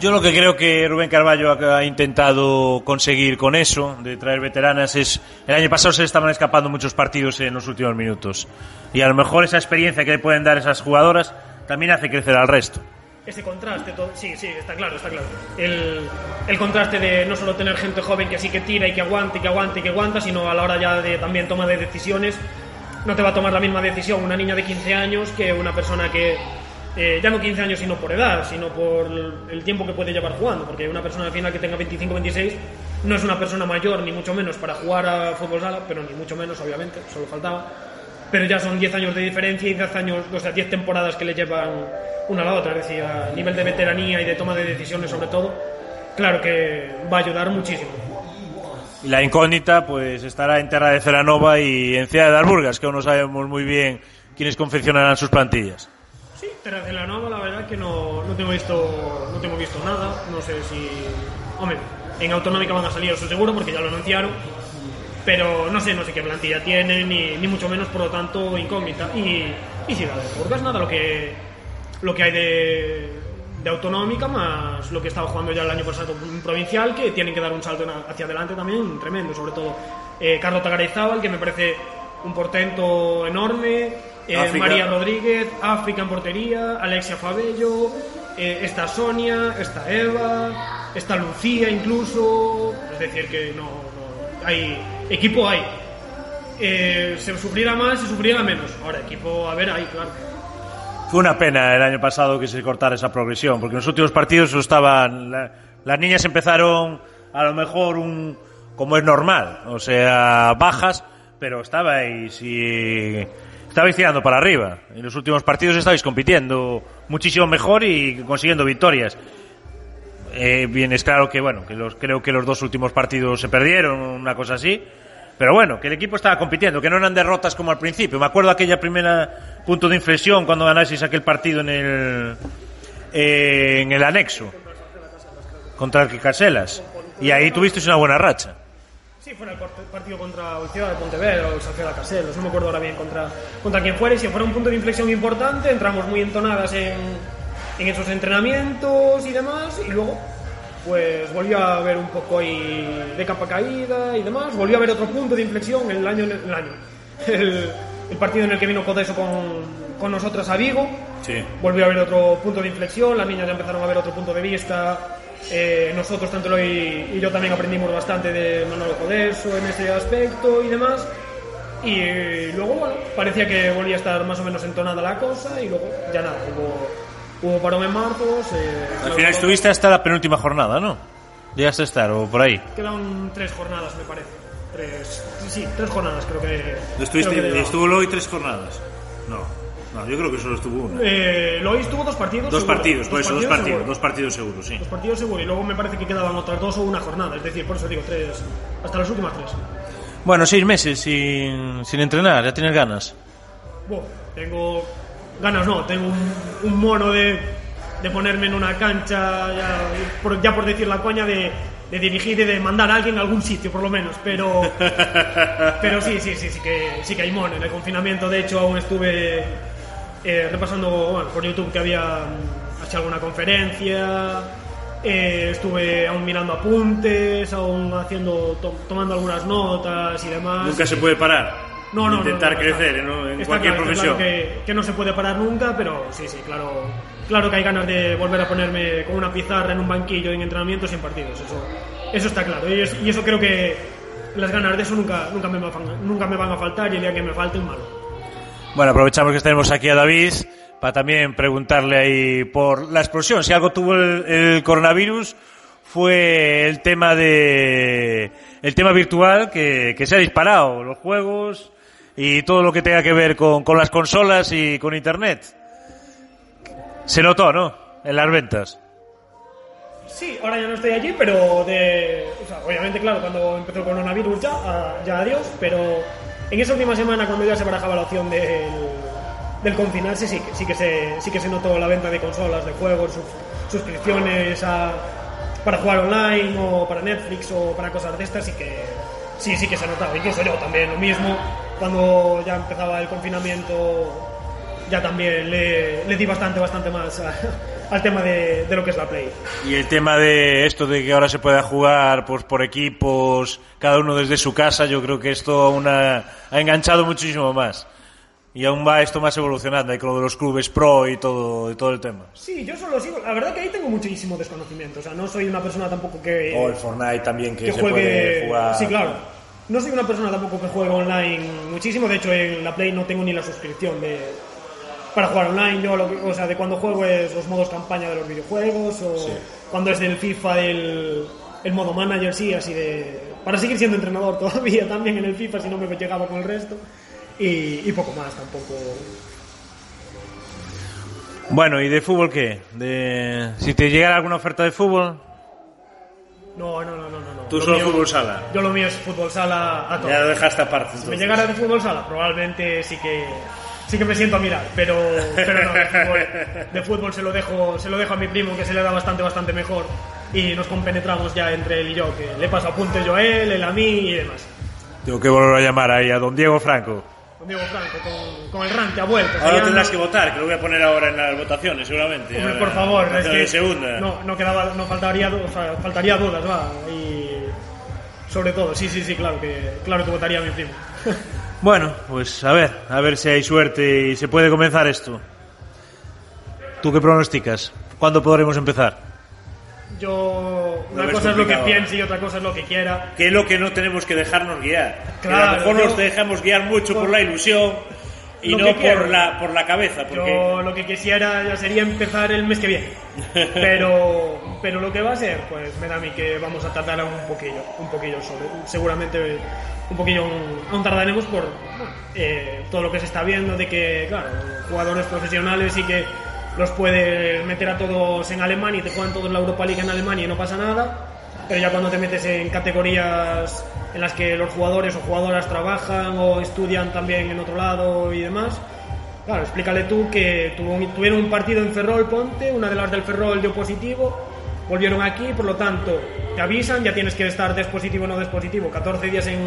S1: Yo lo que creo que Rubén Carballo ha, intentado conseguir con eso, de traer veteranas, es. El año pasado se estaban escapando muchos partidos en los últimos minutos. Y a lo mejor esa experiencia que le pueden dar esas jugadoras también hace crecer al resto.
S6: Ese contraste, todo, sí, sí, está claro, está claro. El, el contraste de no solo tener gente joven que sí que tira y que aguante, y que aguante y que aguanta, sino a la hora ya de también toma de decisiones, no te va a tomar la misma decisión una niña de 15 años que una persona que, eh, ya no 15 años sino por edad, sino por el tiempo que puede llevar jugando, porque una persona al final que tenga 25 26 no es una persona mayor ni mucho menos para jugar a fútbol sala, pero ni mucho menos obviamente, solo faltaba pero ya son 10 años de diferencia y 10 años, o sea, 10 temporadas que le llevan una a la otra, es decir, a nivel de veteranía y de toma de decisiones sobre todo, claro que va a ayudar muchísimo.
S1: Y la incógnita, pues estará en Terra de Ceranova y en Ciudad de Alburgas, que aún no sabemos muy bien quiénes confeccionarán sus plantillas.
S6: Sí, Terra de la Nova, la verdad que no, no tengo visto no tengo visto nada, no sé si... Hombre, en Autonómica van a salir, eso seguro, porque ya lo anunciaron, pero no sé, no sé qué plantilla tienen, ni, ni mucho menos, por lo tanto, incógnita. Y, y Ciudad de Burgas, nada, lo que, lo que hay de, de Autonómica, más lo que estaba jugando ya el año pasado en Provincial, que tienen que dar un salto hacia adelante también, tremendo, sobre todo eh, Carlos Tagarezábal, que me parece un portento enorme, eh. María Rodríguez, África en portería, Alexia Fabello, eh, está Sonia, está Eva, está Lucía incluso, es decir que no, no- hay equipo hay. Eh, se sufriera más, se sufriera menos. Ahora equipo, a ver, hay, claro.
S1: Fue una pena el año pasado que se cortara esa progresión, porque en los últimos partidos estaban. la- las niñas empezaron a lo mejor un. como es normal, o sea, bajas, pero estabais y. estabais tirando para arriba. En los últimos partidos estabais compitiendo muchísimo mejor y consiguiendo victorias. Eh, bien, es claro que, bueno, que los, creo que los dos últimos partidos se perdieron, una cosa así. Pero bueno, que el equipo estaba compitiendo, que no eran derrotas como al principio. Me acuerdo aquella primera punto de inflexión cuando ganasteis aquel partido en el, eh, en el anexo contra el Caselas. Y ahí tuvisteis una buena racha.
S6: Sí, fuera el part- partido contra el de Pontevedra o el Caselos, no me acuerdo ahora bien contra, contra quién fuera, y si fuera un punto de inflexión importante, entramos muy entonadas en, en esos entrenamientos y demás, y luego pues volvió a haber un poco ahí de capa caída y demás, volvió a haber otro punto de inflexión el año, el, año el, el partido en el que vino Codeso con, con nosotras a Vigo,
S1: Sí.
S6: volvió a haber otro punto de inflexión, las niñas ya empezaron a ver otro punto de vista. eh, nosotros, tanto Eloy y yo, también aprendimos bastante de Manolo Codeso en ese aspecto y demás. Y luego, bueno, parecía que volvía a estar más o menos entonada la cosa y luego ya nada, hubo, hubo parón en marzo. se-
S1: Al final estuviste hasta la penúltima jornada, ¿no? Llegaste a estar, o por ahí.
S6: Quedan tres jornadas, me parece. Tres, sí, tres jornadas creo que.
S1: Estuviste,
S6: creo que
S1: estuvo hoy tres jornadas. No, no, yo creo que solo estuvo una.
S6: Eh, Lois tuvo dos partidos.
S1: Dos
S6: seguro.
S1: partidos, por eso, dos partidos,
S6: seguro.
S1: dos partidos seguros, sí.
S6: Los partidos seguro y luego me parece que quedaban otras dos o una jornada, es decir, por eso digo tres, hasta las últimas tres.
S1: Bueno, seis meses sin, sin entrenar, ya tienes ganas.
S6: Buah, tengo ganas, no, tengo un, un mono de, de ponerme en una cancha, ya por, ya por decir la coña, de, de dirigir y de mandar a alguien a algún sitio, por lo menos. Pero, pero sí, sí, sí, sí que, sí que hay mono. En el confinamiento, de hecho, aún estuve eh, repasando bueno, por YouTube que había mm, hecho alguna conferencia. eh, estuve aún mirando apuntes, aún haciendo, to- tomando algunas notas y demás.
S1: Nunca se puede parar.
S6: No, no,
S1: Intentar
S6: no, no,
S1: crecer
S6: está-
S1: ¿no? en
S6: está
S1: cualquier
S6: claro, está
S1: profesión.
S6: claro que, que no se puede parar nunca, pero sí, sí, claro, claro que hay ganas de volver a ponerme con una pizarra en un banquillo en entrenamientos y en partidos. Eso, eso está claro. Y, es- y eso creo que las ganas de eso nunca, nunca, me van, a- nunca me van a faltar y el día que me falten, malo.
S1: Bueno, aprovechamos que tenemos aquí a David para también preguntarle ahí por la explosión. Si algo tuvo el, el coronavirus fue el tema de el tema virtual que, que se ha disparado, los juegos y todo lo que tenga que ver con, con las consolas y con internet. Se notó, ¿no? En las ventas.
S6: Sí, ahora ya no estoy allí, pero de, o sea, obviamente, claro, cuando empezó el coronavirus ya, ah, ya adiós, pero en esa última semana cuando ya se barajaba la opción del, del confinarse, sí sí, que se, sí que se notó la venta de consolas, de juegos, sus- suscripciones a, para jugar online o para Netflix o para cosas de estas, sí que, sí, sí que se notaba. Incluso yo también, lo mismo, cuando ya empezaba el confinamiento, ya también le, le di bastante, bastante más a- al tema de, de lo que es la Play.
S1: Y el tema de esto de que ahora se pueda jugar pues por equipos, cada uno desde su casa, yo creo que esto aún ha, ha enganchado muchísimo más. Y aún va esto más evolucionando, con lo de los clubes pro y todo, y todo el tema.
S6: Sí, yo solo sigo. La verdad que ahí tengo muchísimo desconocimiento. O sea, no soy una persona tampoco que,
S1: O el Fortnite también, que,
S6: que
S1: se
S6: juegue.
S1: puede jugar.
S6: Sí, claro. No soy una persona tampoco que juegue online muchísimo. De hecho, en la Play no tengo ni la suscripción de para jugar online. Yo, lo que- o sea, de cuando juego es los modos campaña de los videojuegos o cuando es del FIFA el, el modo manager, sí, así de para seguir siendo entrenador todavía también en el FIFA si no me llegaba con el resto y, y poco más tampoco.
S1: Bueno, ¿y de fútbol qué? De... Si te llegara alguna oferta de fútbol,
S6: No, no, no, no, no. No.
S1: tú
S6: Lo
S1: solo
S6: mío-
S1: fútbol sala.
S6: Yo lo mío es fútbol sala a todo.
S1: Ya lo dejaste aparte.
S6: Si me llegara de fútbol sala, probablemente sí que sí que me siento a mirar, pero, pero no, de fútbol, de fútbol se lo dejo se lo dejo a mi primo que se le da bastante bastante mejor y nos compenetramos ya entre él y yo, que le paso apuntes yo a él, él a mí y demás.
S1: Tengo que volver a llamar ahí a don Diego Franco.
S6: Con Diego Franco, con, con el rank que ha vuelto.
S1: Ahora
S6: Ahí
S1: tendrás
S6: ando-
S1: que votar, que lo voy a poner ahora en las votaciones, seguramente.
S6: Hombre, por favor, es
S1: de
S6: que
S1: segunda.
S6: no, no quedaba, no faltaría, o sea, faltaría dudas, va, y sobre todo, sí, sí, sí, claro que, claro que votaría a mi primo.
S1: Bueno, pues a ver, a ver si hay suerte y se puede comenzar esto. ¿Tú qué pronosticas? ¿Cuándo podremos empezar?
S6: Yo, una cosa es lo que piense y otra cosa es lo que quiera.
S1: Que es lo que no tenemos que dejarnos guiar. Que a
S6: Claro,
S1: lo mejor
S6: yo-
S1: nos dejamos guiar mucho por la ilusión y no por la, por la cabeza. Porque
S6: Yo lo que quisiera ya sería empezar el mes que viene. Pero, pero lo que va a ser, pues me da a mí que vamos a tardar un poquillo, un poquillo sobre, seguramente un poquillo aún, tardaremos por eh, todo lo que se está viendo de que, claro, jugadores profesionales y que los puedes meter a todos en Alemania y te juegan todos la Europa League en Alemania y no pasa nada. Pero ya cuando te metes en categorías en las que los jugadores o jugadoras trabajan o estudian también en otro lado y demás, Claro, explícale tú que tuvieron un partido en Ferrol, ponte, una de las del Ferrol dio positivo, volvieron aquí, por lo tanto, te avisan, ya tienes que estar dispositivo o no dispositivo, 14 días en,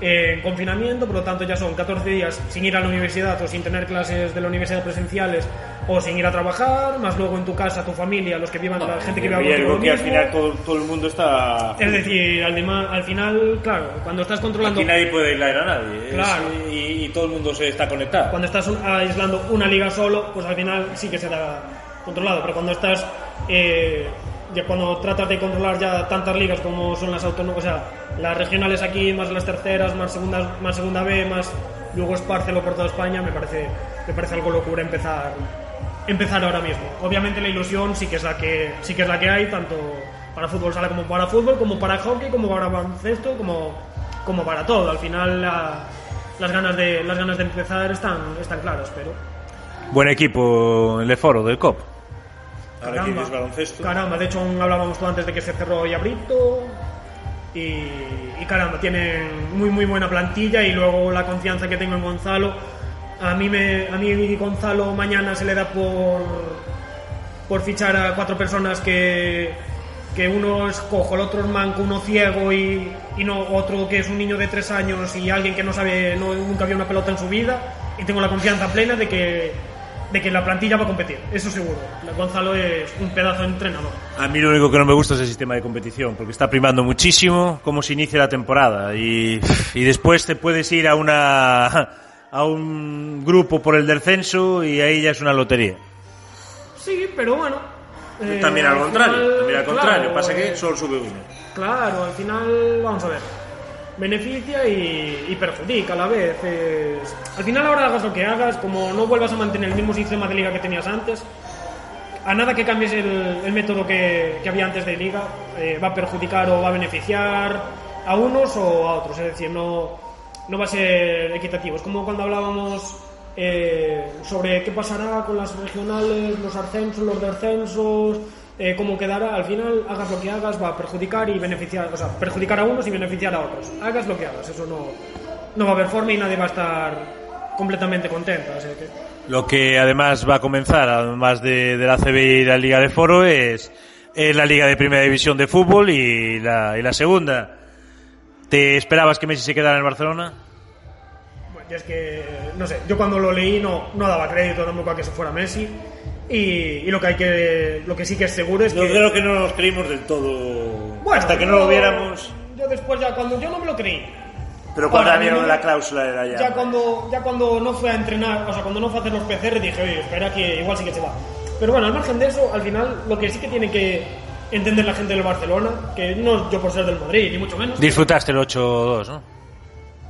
S6: en confinamiento, por lo tanto ya son 14 días sin ir a la universidad o sin tener clases de la universidad presenciales o sin ir a trabajar, más luego en tu casa, tu familia, los que vivan, la gente que viva
S1: y algo que al final todo, todo el mundo está...
S6: Es decir, al, al final, claro, cuando estás controlando...
S1: Aquí nadie puede aislar a nadie.
S6: Claro.
S1: y, y todo el mundo se está conectado.
S6: cuando estás aislando una liga solo, pues al final sí que será controlado. Pero cuando estás, eh, ya cuando tratas de controlar ya tantas ligas como son las autónomas, o sea, las regionales aquí, más las terceras, más segunda, más segunda B, más luego espárcelo por toda España, me parece, me parece algo locura empezar, empezar ahora mismo. Obviamente la ilusión sí que es la que, sí que es la que hay, tanto para fútbol sala como para fútbol, como para hockey, como para baloncesto, como, como para todo. Al final la- las ganas de las ganas de empezar están están claras, pero
S1: Buen equipo el Foro, del COP. Ahora
S6: caramba,
S1: baloncesto.
S6: caramba, de hecho aún hablábamos tú antes de que se cerró ya Brito y, y caramba, tienen muy muy buena plantilla y luego la confianza que tengo en Gonzalo. A mí me a mí Gonzalo mañana se le da por por fichar a cuatro personas que, que uno es cojo, el otro es manco, uno ciego y, y no otro que es un niño de tres años y alguien que no sabe, no, nunca vio una pelota en su vida y tengo la confianza plena de que, de que la plantilla va a competir, eso seguro. Gonzalo es un pedazo de entrenador.
S1: A mí lo único que no me gusta es el sistema de competición, porque está primando muchísimo cómo se inicia la temporada y, y después te puedes ir a una a un grupo por el descenso y ahí ya es una lotería.
S6: Sí, pero bueno. eh,
S1: también al contrario,
S6: final,
S1: también al contrario,
S6: claro,
S1: pasa que
S6: eh,
S1: solo sube uno.
S6: Claro, al final, vamos a ver. Beneficia y, y perjudica a la vez. Al final, ahora hagas lo que hagas, como no vuelvas a mantener el mismo sistema de liga que tenías antes, a nada que cambies el, método que, que había antes de liga, eh, va a perjudicar o va a beneficiar a unos o a otros. Es decir, no, no va a ser equitativo. Es como cuando hablábamos eh, sobre qué pasará con las regionales, los ascensos, los descensos, eh, cómo quedará. Al final, hagas lo que hagas, va a perjudicar y beneficiar, o sea, perjudicar a unos y beneficiar a otros. Hagas lo que hagas, eso no, no va a haber forma y nadie va a estar completamente contento. así que-
S1: Lo que además va a comenzar, además de, de la CB y la Liga de Foro, es, es la Liga de Primera División de Fútbol y la, y la Segunda. ¿Te esperabas que Messi se quedara en el Barcelona?
S6: Bueno, yo es que, no sé, yo cuando lo leí no, no daba crédito tampoco a que se fuera Messi. Y, y lo que hay que lo que sí que es seguro es
S1: Yo
S6: que
S1: creo que no nos creímos del todo.
S6: Bueno,
S1: hasta que no
S6: yo-
S1: lo viéramos.
S6: yo después ya cuando yo no me lo creí
S1: Pero cuando
S6: Ahora,
S1: vieron
S6: yo-
S1: la cláusula era ya.
S6: ya cuando ya cuando no fue a entrenar o sea cuando no fue a hacer los PCR dije oye espera que igual sí que se va pero bueno al margen de eso al final lo que sí que tiene que entender la gente del Barcelona que no yo por ser del Madrid ni mucho menos
S1: Disfrutaste el 8-2, ¿no?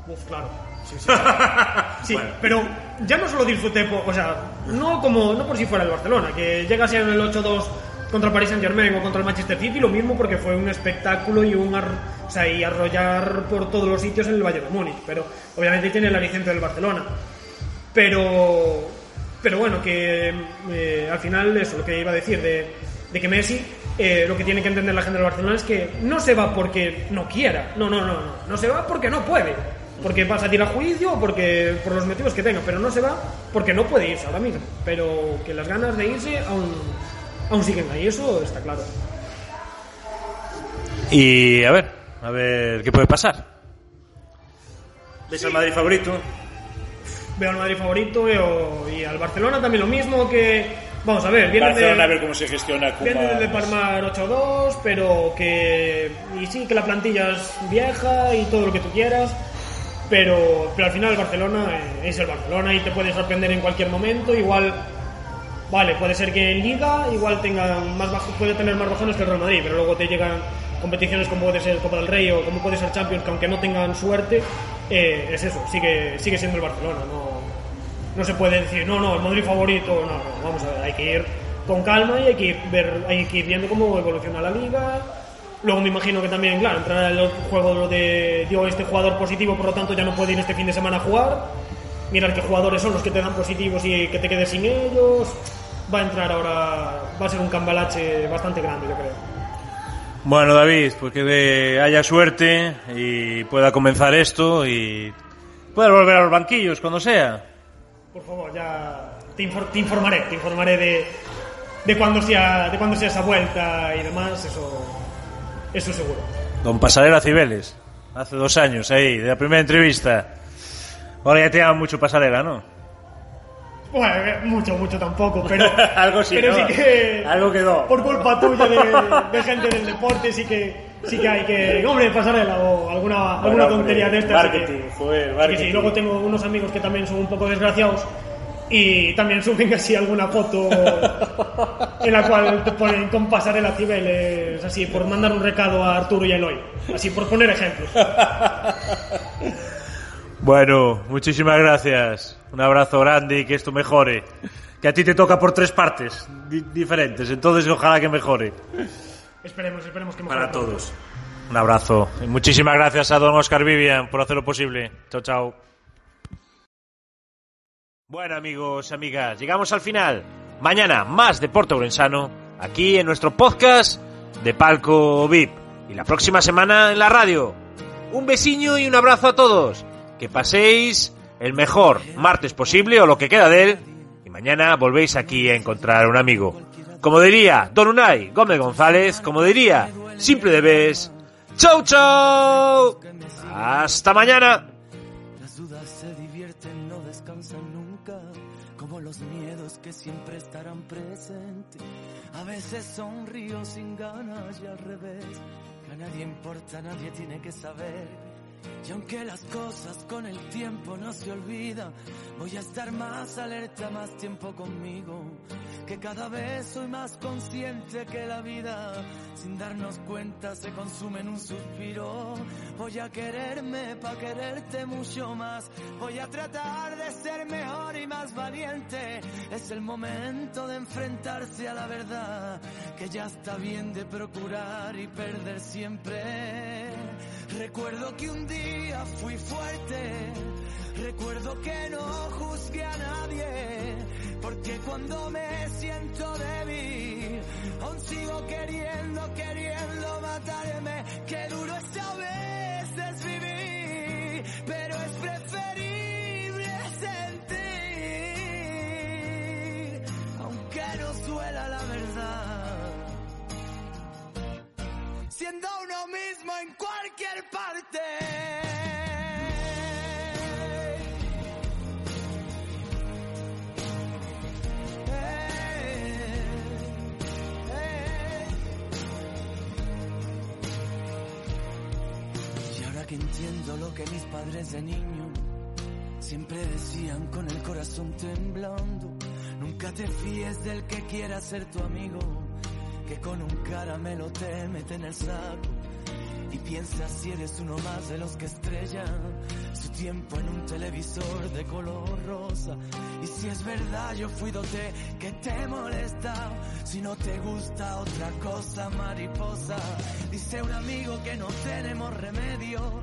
S6: Uf, claro. Sí, sí. Sí, pero ya no solo disfruté, o sea, no como no por si fuera el Barcelona, que llega a ser el 8-2 contra el Paris Saint Germain o contra el Manchester City, lo mismo porque fue un espectáculo y un ar- o sea, y arrollar por todos los sitios en el Bayern de Múnich, pero obviamente tiene el aliciente del Barcelona. Pero pero bueno, que eh, al final eso, lo que iba a decir de, de que Messi eh, lo que tiene que entender la gente del Barcelona es que no se va porque no quiera, no, no, no, no, no se va porque no puede, porque va a salir a juicio o porque por los motivos que tenga, pero no se va porque no puede irse ahora mismo, pero que las ganas de irse aún, aún siguen ahí, eso está claro.
S1: Y a ver, a ver qué puede pasar. ¿Ves al Madrid favorito?
S6: Veo al Madrid favorito veo, y al Barcelona también lo mismo que, vamos a ver, vienen de...
S1: Barcelona a ver cómo se gestiona
S6: Viene de Palmar 8-2, pero que. Y sí, que la plantilla es vieja y todo lo que tú quieras. Pero, pero al final el Barcelona eh, es el Barcelona y te puede sorprender en cualquier momento. Igual, vale, puede ser que en Liga igual tengan más bajo, puede tener más bajones que el Real Madrid, pero luego te llegan competiciones como puede ser Copa del Rey o como puede ser Champions, que aunque no tengan suerte, eh, es eso, sigue, sigue siendo el Barcelona. No, no se puede decir, no, no, el Madrid favorito, no, no, vamos a ver, hay que ir con calma y hay que ir, ver, hay que ir viendo cómo evoluciona la liga. Luego me imagino que también, claro, entrará el juego de, digo, este jugador positivo, por lo tanto ya no puede ir este fin de semana a jugar. Mirar qué jugadores son los que te dan positivos y que te quedes sin ellos. Va a entrar ahora, va a ser un cambalache bastante grande, yo creo.
S1: Bueno, David, pues que haya suerte y pueda comenzar esto y pueda volver a los banquillos cuando sea.
S6: Por favor, ya te, infor- te informaré, te informaré de, de cuándo sea, de cuándo sea esa vuelta y demás, eso, eso seguro.
S1: Don Pasarela Cibeles, hace dos años ahí, de la primera entrevista. Ahora ya te llaman mucho Pasarela, ¿no?
S6: Bueno, eh, mucho, mucho tampoco, pero,
S1: Algo sí,
S6: pero
S1: ¿no?
S6: sí que
S1: Algo quedó.
S6: por culpa tuya de, de gente del deporte sí que sí que hay que, hombre, pasarela o alguna, alguna
S1: Bueno,
S6: tontería
S1: hombre,
S6: de estas. sí que-
S1: marketing, joder, marketing.
S6: sí. Luego tengo unos amigos que también son un poco desgraciados y también suben así alguna foto en la cual te ponen con pasarela Cibeles, así por mandar un recado a Arturo y a Eloy, así por poner ejemplos.
S1: Bueno, muchísimas gracias. Un abrazo grande y que esto mejore. Que a ti te toca por tres partes di- diferentes, entonces ojalá que mejore.
S6: Esperemos, esperemos que mejore
S1: Para todos. Un abrazo. Y muchísimas gracias a don Oscar Vivian por hacerlo posible. Chao, chao. Bueno, amigos, amigas, llegamos al final. Mañana más Deporte Orensano, aquí en nuestro podcast de Palco VIP. Y la próxima semana en la radio. Un besiño y un abrazo a todos. Que paséis el mejor martes posible o lo que queda de él. Y mañana volvéis aquí a encontrar un amigo. como diría Don Unai Gómez González, como diría Simple de Bes, ¡Chau, chau! ¡Hasta mañana!
S7: Veces sonrío sin ganas y al revés, que a nadie importa, nadie tiene que saber. Y aunque las cosas con el tiempo no se olvidan, voy a estar más alerta, más tiempo conmigo. Que cada vez soy más consciente que la vida, sin darnos cuenta, se consume en un suspiro. Voy a quererme para quererte mucho más. Voy a tratar de ser mejor y más valiente. Es el momento de enfrentarse a la verdad, que ya está bien de procurar y perder siempre. Recuerdo que un día fui fuerte, recuerdo que no juzgué a nadie, porque cuando me siento débil, aún sigo queriendo, queriendo matarme, que duro es a veces vivir, pero es siendo uno mismo en cualquier parte. Y ahora que entiendo lo que mis padres de niño siempre decían con el corazón temblando, nunca te fíes del que quiera ser tu amigo que con un caramelo te mete en el saco y piensas si eres uno más de los que estrellan su tiempo en un televisor de color rosa. Y si es verdad yo fui dote que te molesta, si no te gusta otra cosa mariposa, dice un amigo que no tenemos remedio.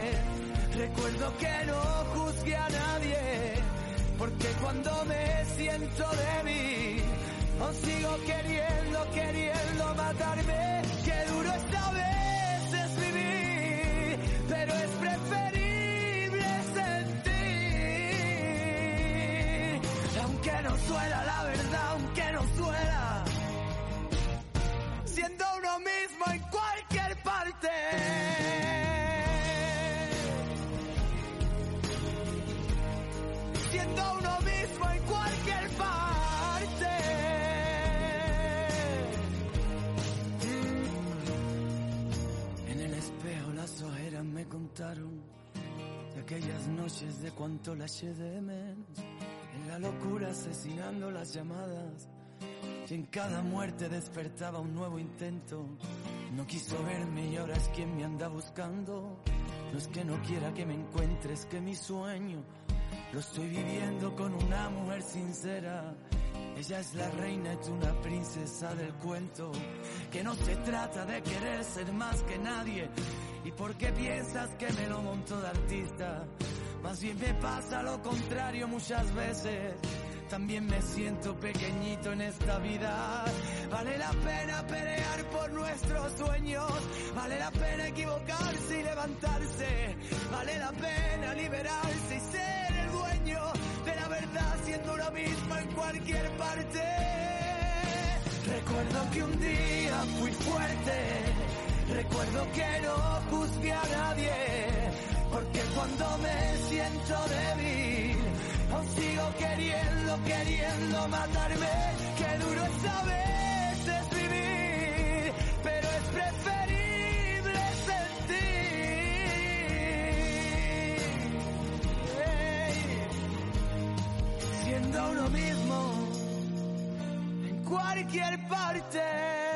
S7: Recuerdo que no juzgué a nadie, porque cuando me siento débil, aún sigo queriendo, queriendo matarme. Qué duro es a veces vivir, pero es preferible sentir. Aunque no suela la verdad, aunque no suela, siendo uno mismo en cualquier parte. De aquellas noches de cuánto la eché de menos. En la locura asesinando las llamadas. Y en cada muerte despertaba un nuevo intento. No quiso verme y ahora es quien me anda buscando. No es que no quiera que me encuentres, que mi sueño lo estoy viviendo con una mujer sincera. Ella es la reina, es una princesa del cuento. Que no se trata de querer ser más que nadie. ¿Y por qué piensas que me lo monto de artista? Más bien me pasa lo contrario muchas veces. También me siento pequeñito en esta vida. Vale la pena pelear por nuestros sueños. Vale la pena equivocarse y levantarse. Vale la pena liberarse y ser el dueño de la verdad siendo uno mismo en cualquier parte. Recuerdo que un día fui fuerte. Recuerdo que no juzgué a nadie. Porque cuando me siento débil, aún sigo queriendo, queriendo matarme. Qué duro es a veces vivir, pero es preferible sentir. Siendo uno mismo en cualquier parte.